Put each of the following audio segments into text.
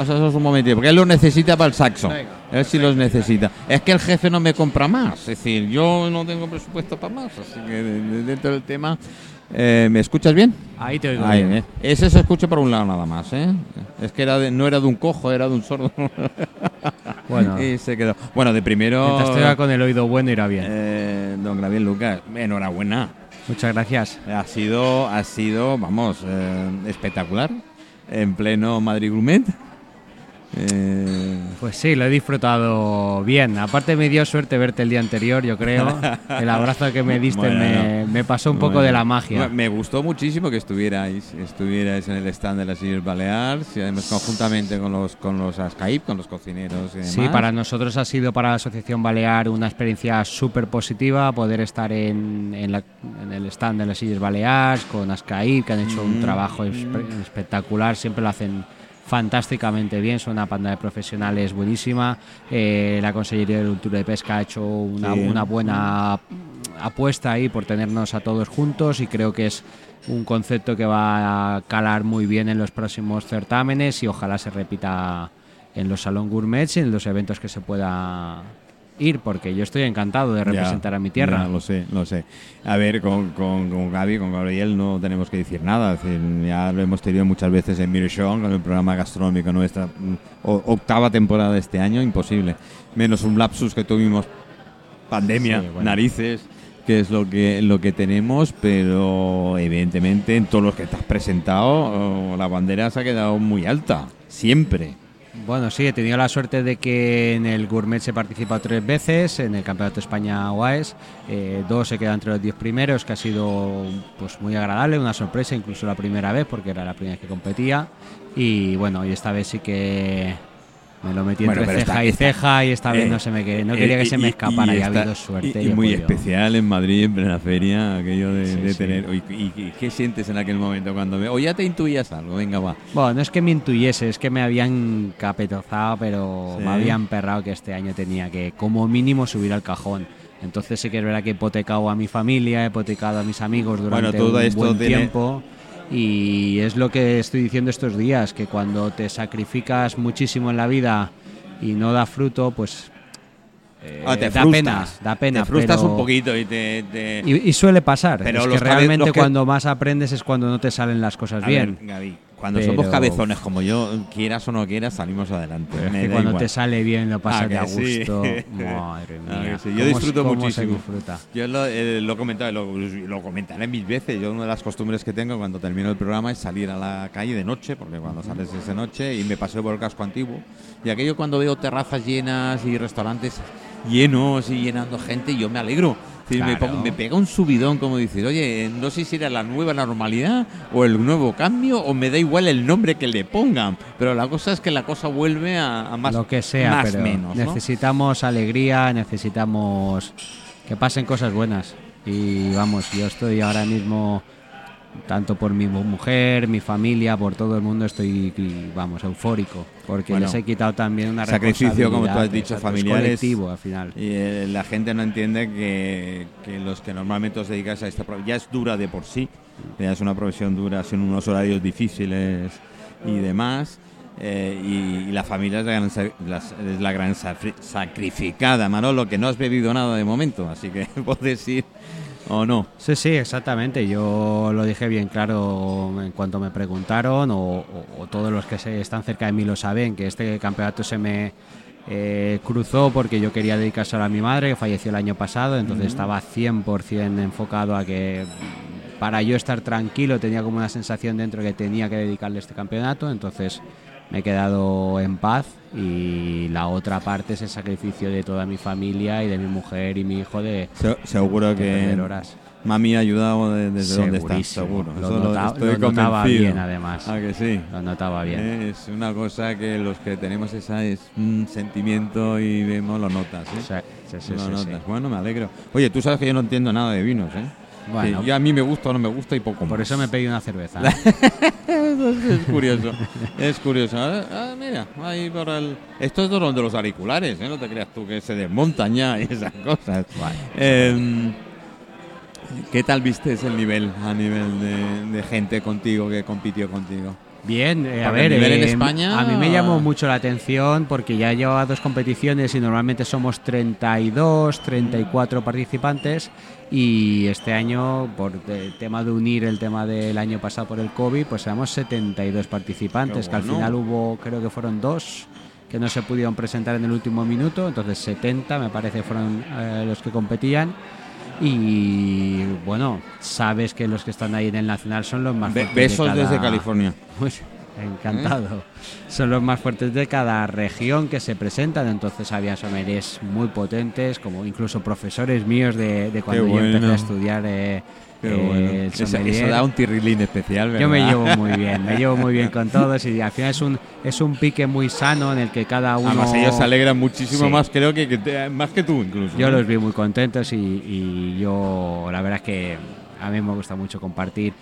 Pásanos un momentito, porque él lo necesita para el saxo. él sí los necesita. Es que el jefe no me compra más. Es decir, yo no tengo presupuesto para más. Así que de- de- dentro del tema. eh, ¿Me escuchas bien? Ahí te oigo Ahí, bien. eh. Ese se escucha por un lado nada más, ¿eh? Es que era de- no era de un cojo, era de un sordo. Bueno. y se quedó. Bueno, de primero. Mientras te con el oído bueno irá bien. eh, don Gabriel Lucas, enhorabuena. Muchas gracias. Ha sido, ha sido, vamos, eh, espectacular. En pleno Madrid Grumet. Eh, Pues sí, lo he disfrutado bien. Aparte me dio suerte verte el día anterior, yo creo. El abrazo que me diste Bueno, me, me pasó un poco bueno. de la magia. Me gustó muchísimo que estuvierais, estuvierais en el stand de las Illes Baleares y además conjuntamente con los con los Skype, con los cocineros y demás. Sí, para nosotros ha sido para la Asociación Balear una experiencia súper positiva poder estar en, en la- en el stand de las Illes Baleares con Ascaib, que han hecho un Mm, trabajo espe- espectacular, siempre lo hacen fantásticamente bien, son una panda de profesionales buenísima. Eh, la Consellería de Cultura y Pesca ha hecho una, Sí. una buena apuesta ahí por tenernos a todos juntos y creo que es un concepto que va a calar muy bien en los próximos certámenes y ojalá se repita en los Salón Gourmets y en los eventos que se pueda ir, porque yo estoy encantado de Ya, representar a mi tierra. ya, lo sé, lo sé. A ver, con, con, con Gaby, con Gabriel no tenemos que decir nada. Es decir, ya lo hemos tenido muchas veces en Mirchon, con el programa gastronómico nuestra octava temporada de este año, imposible. Menos un lapsus que tuvimos pandemia, Sí, bueno. narices, que es lo que, lo que tenemos, pero evidentemente en todos los que te has presentado, oh, la bandera se ha quedado muy alta, siempre. Bueno, sí, he tenido la suerte de que en el Gourmet se participa tres veces, en el Campeonato España OAES, eh, dos se quedan entre los diez primeros, que ha sido pues muy agradable, una sorpresa, incluso la primera vez, porque era la primera vez que competía. Y bueno, y esta vez sí que me lo metí entre ceja está- y ceja y esta vez Eh, no se me que- no eh, quería que se me y- escapara y, ha habido suerte. Y, y muy podido. especial en Madrid, en plena feria, aquello de, Sí, de sí. tener. Y, qué sientes en aquel momento cuando? O ya te intuías algo, venga, va. Bueno, no es que me intuyese, es que me habían capetozado, pero Sí. me habían perrado que este año tenía que, como mínimo, subir al cajón. Entonces sí que es verdad que he hipotecado a mi familia, he hipotecado a mis amigos durante Bueno, todo un esto buen tiene- tiempo. Y es lo que estoy diciendo estos días, que cuando te sacrificas muchísimo en la vida y no da fruto, pues eh, Ah, te da frustras. pena, da pena. Te frustras pero- un poquito y te. te- Y, y suele pasar. Pero es los que realmente los que- cuando más aprendes es cuando no te salen las cosas A bien. ver, Gaby, cuando Pero- somos cabezones como yo, quieras o no quieras, salimos adelante. Pero es Me que cuando igual. te sale bien lo pasas Ah, que de a sí. gusto. Madre Ah, mía. sí. Yo ¿Cómo- disfruto cómo muchísimo. Se disfruta? Yo lo, eh, lo he comentado, lo, lo comentaré mil veces. Yo una de las costumbres que tengo cuando termino el programa es salir a la calle de noche, porque cuando sales es de noche y me paseo por el casco antiguo. Y aquello cuando veo terrazas llenas y restaurantes llenos y llenando gente, yo me alegro. Me, pega un subidón como decir, oye, no sé si era la nueva normalidad o el nuevo cambio o me da igual el nombre que le pongan. Pero la cosa es que la cosa vuelve a, a más lo que sea, más pero menos. ¿no? necesitamos alegría, necesitamos que pasen cosas buenas. Y vamos, yo estoy ahora mismo, tanto por mi mu- mujer, mi familia, por todo el mundo, estoy, vamos, eufórico. Porque Bueno, les he quitado también una sacrificio, como tú has dicho, exacto, es familiares. colectivo al final. Y eh, la gente no entiende que, que los que normalmente os dedicáis a esta profesión, ya es dura de por sí, ya es una profesión dura, son unos horarios difíciles y demás. eh, y, y la familia es la gran, las- es la gran sacrificada, Manolo, que no has bebido nada de momento, así que puedes ir o no. Sí, sí, exactamente. Yo lo dije bien claro en cuanto me preguntaron, o, o- o todos los que se están cerca de mí lo saben, que este campeonato se me eh, cruzó porque yo quería dedicárselo a mi madre, que falleció el año pasado, entonces estaba 100% enfocado a que para yo estar tranquilo tenía como una sensación dentro que tenía que dedicarle este campeonato, entonces me he quedado en paz y la otra parte es el sacrificio de toda mi familia y de mi mujer y mi hijo de, Se- seguro de que horas. mami ha ayudado de- desde donde está, seguro. Lo Eso nota- estoy lo notaba convencido. bien, además. Ah, que sí. Lo notaba bien. Es una cosa que los que tenemos ese sentimiento y vemos lo notas. ¿eh? Sí, sí, sí, Lo notas. Bueno, me alegro. Oye, tú sabes que yo no entiendo nada de vinos, ¿eh? Bueno. Que ya a mí me gusta o no me gusta y poco Por más. eso me pedí una cerveza. es curioso. es curioso. Ah, mira, ahí por el... Esto es de los auriculares, ¿eh? No te creas tú que se desmontan ya y esas cosas. Eh, ¿Qué tal viste el nivel a nivel de, de gente contigo que compitió contigo? Bien, eh, a ver, nivel en eh, España- a mí me llamó mucho la atención porque ya llevaba dos competiciones y normalmente somos 32, 34 participantes y este año, por el tema de unir el tema del año pasado por el COVID, pues éramos 72 participantes, que al final hubo, creo que fueron dos que no se pudieron presentar en el último minuto, entonces 70 me parece fueron eh, los que competían. Y bueno, sabes que los que están ahí en el nacional son los más Be- de besos cada- desde California. pues, encantado. Son los más fuertes de cada región que se presentan, entonces había sommeliers muy potentes, como incluso profesores míos de, de cuando Qué yo empecé a estudiar eh, eh, bueno. Eso, da un tirrilín especial, ¿verdad? Yo me llevo muy bien, me llevo muy bien con todos y al final es un es un pique muy sano en el que cada uno Además, ellos se alegran muchísimo Sí. más, creo que, que te- más que tú incluso. yo ¿no? los vi muy contentos y, y yo la verdad es que a mí me gusta mucho compartir.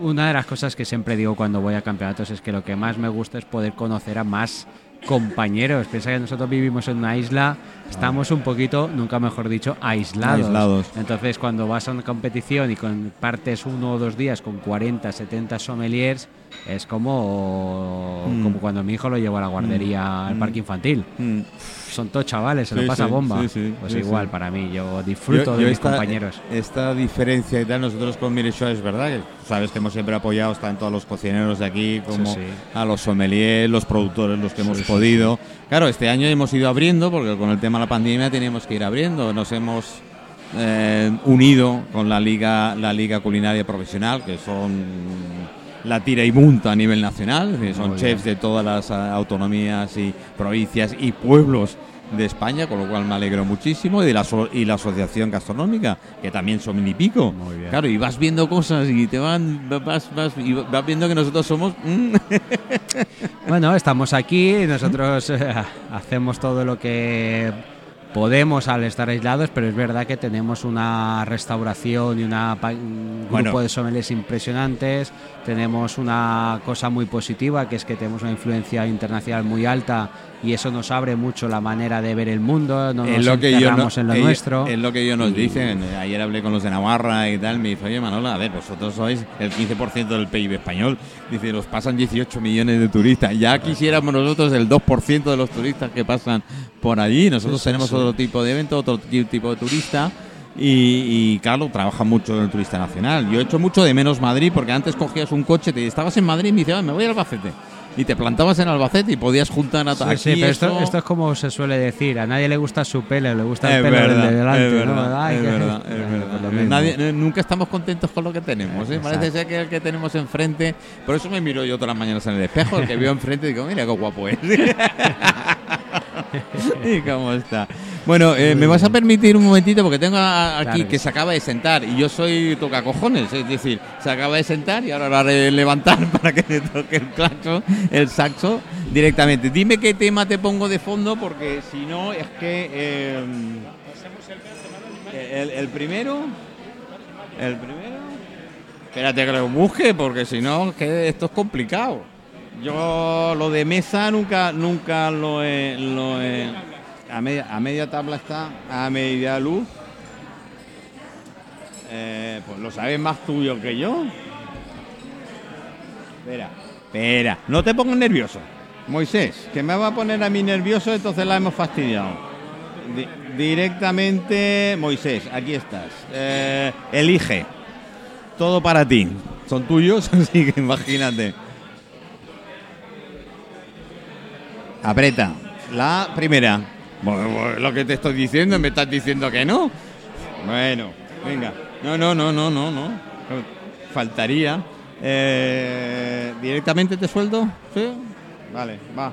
Una de las cosas que siempre digo cuando voy a campeonatos es que lo que más me gusta es poder conocer a más compañeros. Piensa que nosotros vivimos en una isla, estamos un poquito, nunca mejor dicho, aislados. Aislados. Entonces cuando vas a una competición y compartes uno o dos días con 40, 70 sommeliers, es como, Mm. como cuando mi hijo lo llevó a la guardería al Mm. parque infantil Mm. son todos chavales, se Sí, lo pasa sí, bomba. sí, pues igual, para mí, yo disfruto Yo- de yo mis esta, compañeros. Esta diferencia y tal, nosotros con Mireshow es verdad que sabes que hemos siempre apoyado tanto a los cocineros de aquí como a los sommeliers, los productores, los que hemos podido. Claro, este año hemos ido abriendo porque con el tema de la pandemia teníamos que ir abriendo. Nos hemos eh, unido con la liga, la liga culinaria profesional, que son la tira y monta a nivel nacional, son chefs de todas las ah, autonomías y provincias y pueblos de España, con lo cual me alegro muchísimo, y de la, aso- y la Asociación Gastronómica, que también son mil y pico. Muy bien. Claro, y vas viendo cosas y te van, vas, vas, y vas viendo que nosotros somos... mm, Bueno, estamos aquí, nosotros eh, hacemos todo lo que podemos al estar aislados, pero es verdad que tenemos una restauración y una, un Bueno. grupo de sommeliers impresionantes, tenemos una cosa muy positiva, que es que tenemos una influencia internacional muy alta y eso nos abre mucho la manera de ver el mundo, no nos es lo que yo encerramos en lo ellos- nuestro. Es lo que ellos nos dicen. Ayer hablé con los de Navarra y tal. Me dice, oye Manola, a ver, vosotros sois el 15% del PIB español. Dice, los pasan 18 millones de turistas. Ya quisiéramos nosotros el 2% de los turistas que pasan por allí. Nosotros Sí, sí, tenemos sí. Otro tipo de evento, otro ti- tipo de turista. Y, y, claro, trabaja mucho el turista nacional. Yo he hecho mucho de menos Madrid porque antes cogías un coche, te estabas en Madrid y me dices, "Ah, me voy a Albacete. Y te plantabas en Albacete y podías juntar a Sí, aquí sí, pero esto, esto es como se suele decir, a nadie le gusta su pelo, le gusta el Es pelo del verdad, de delante, es ¿no? verdad, Ay, es que- verdad, es Bueno, verdad. pues. Nadie- eh, nunca estamos contentos con lo que tenemos. ¿eh? Parece ser que el que tenemos enfrente. Por eso me miro yo todas las mañanas en el espejo. El que veo enfrente digo, mira qué guapo es. y cómo está. Bueno, eh, me vas a permitir un momentito porque tengo a- aquí Claro que se acaba de sentar y yo soy tocacojones. Es decir, se acaba de sentar y ahora lo haré levantar para que le toque el claxon, el saxo directamente. Dime qué tema te pongo de fondo porque si no es que. eh, el, el primero. El primero. Espérate que lo busque, porque si no, que esto es complicado. Yo lo de mesa nunca, nunca lo he, lo he- a media, a media tabla está, a media luz. Eh, pues lo sabes más tuyo que yo. Espera, espera, no te pongas nervioso. Moisés, que me va a poner a mí nervioso, entonces la hemos fastidiado. Di- directamente, Moisés, aquí estás. Eh, elige. Todo para ti. Son tuyos, así que imagínate. Aprieta. La primera. Lo que te estoy diciendo, me estás diciendo que no. Bueno, venga. No, no, no, no, no, no. Faltaría. Eh, ¿Directamente te sueldo? ¿Sí? Vale, va.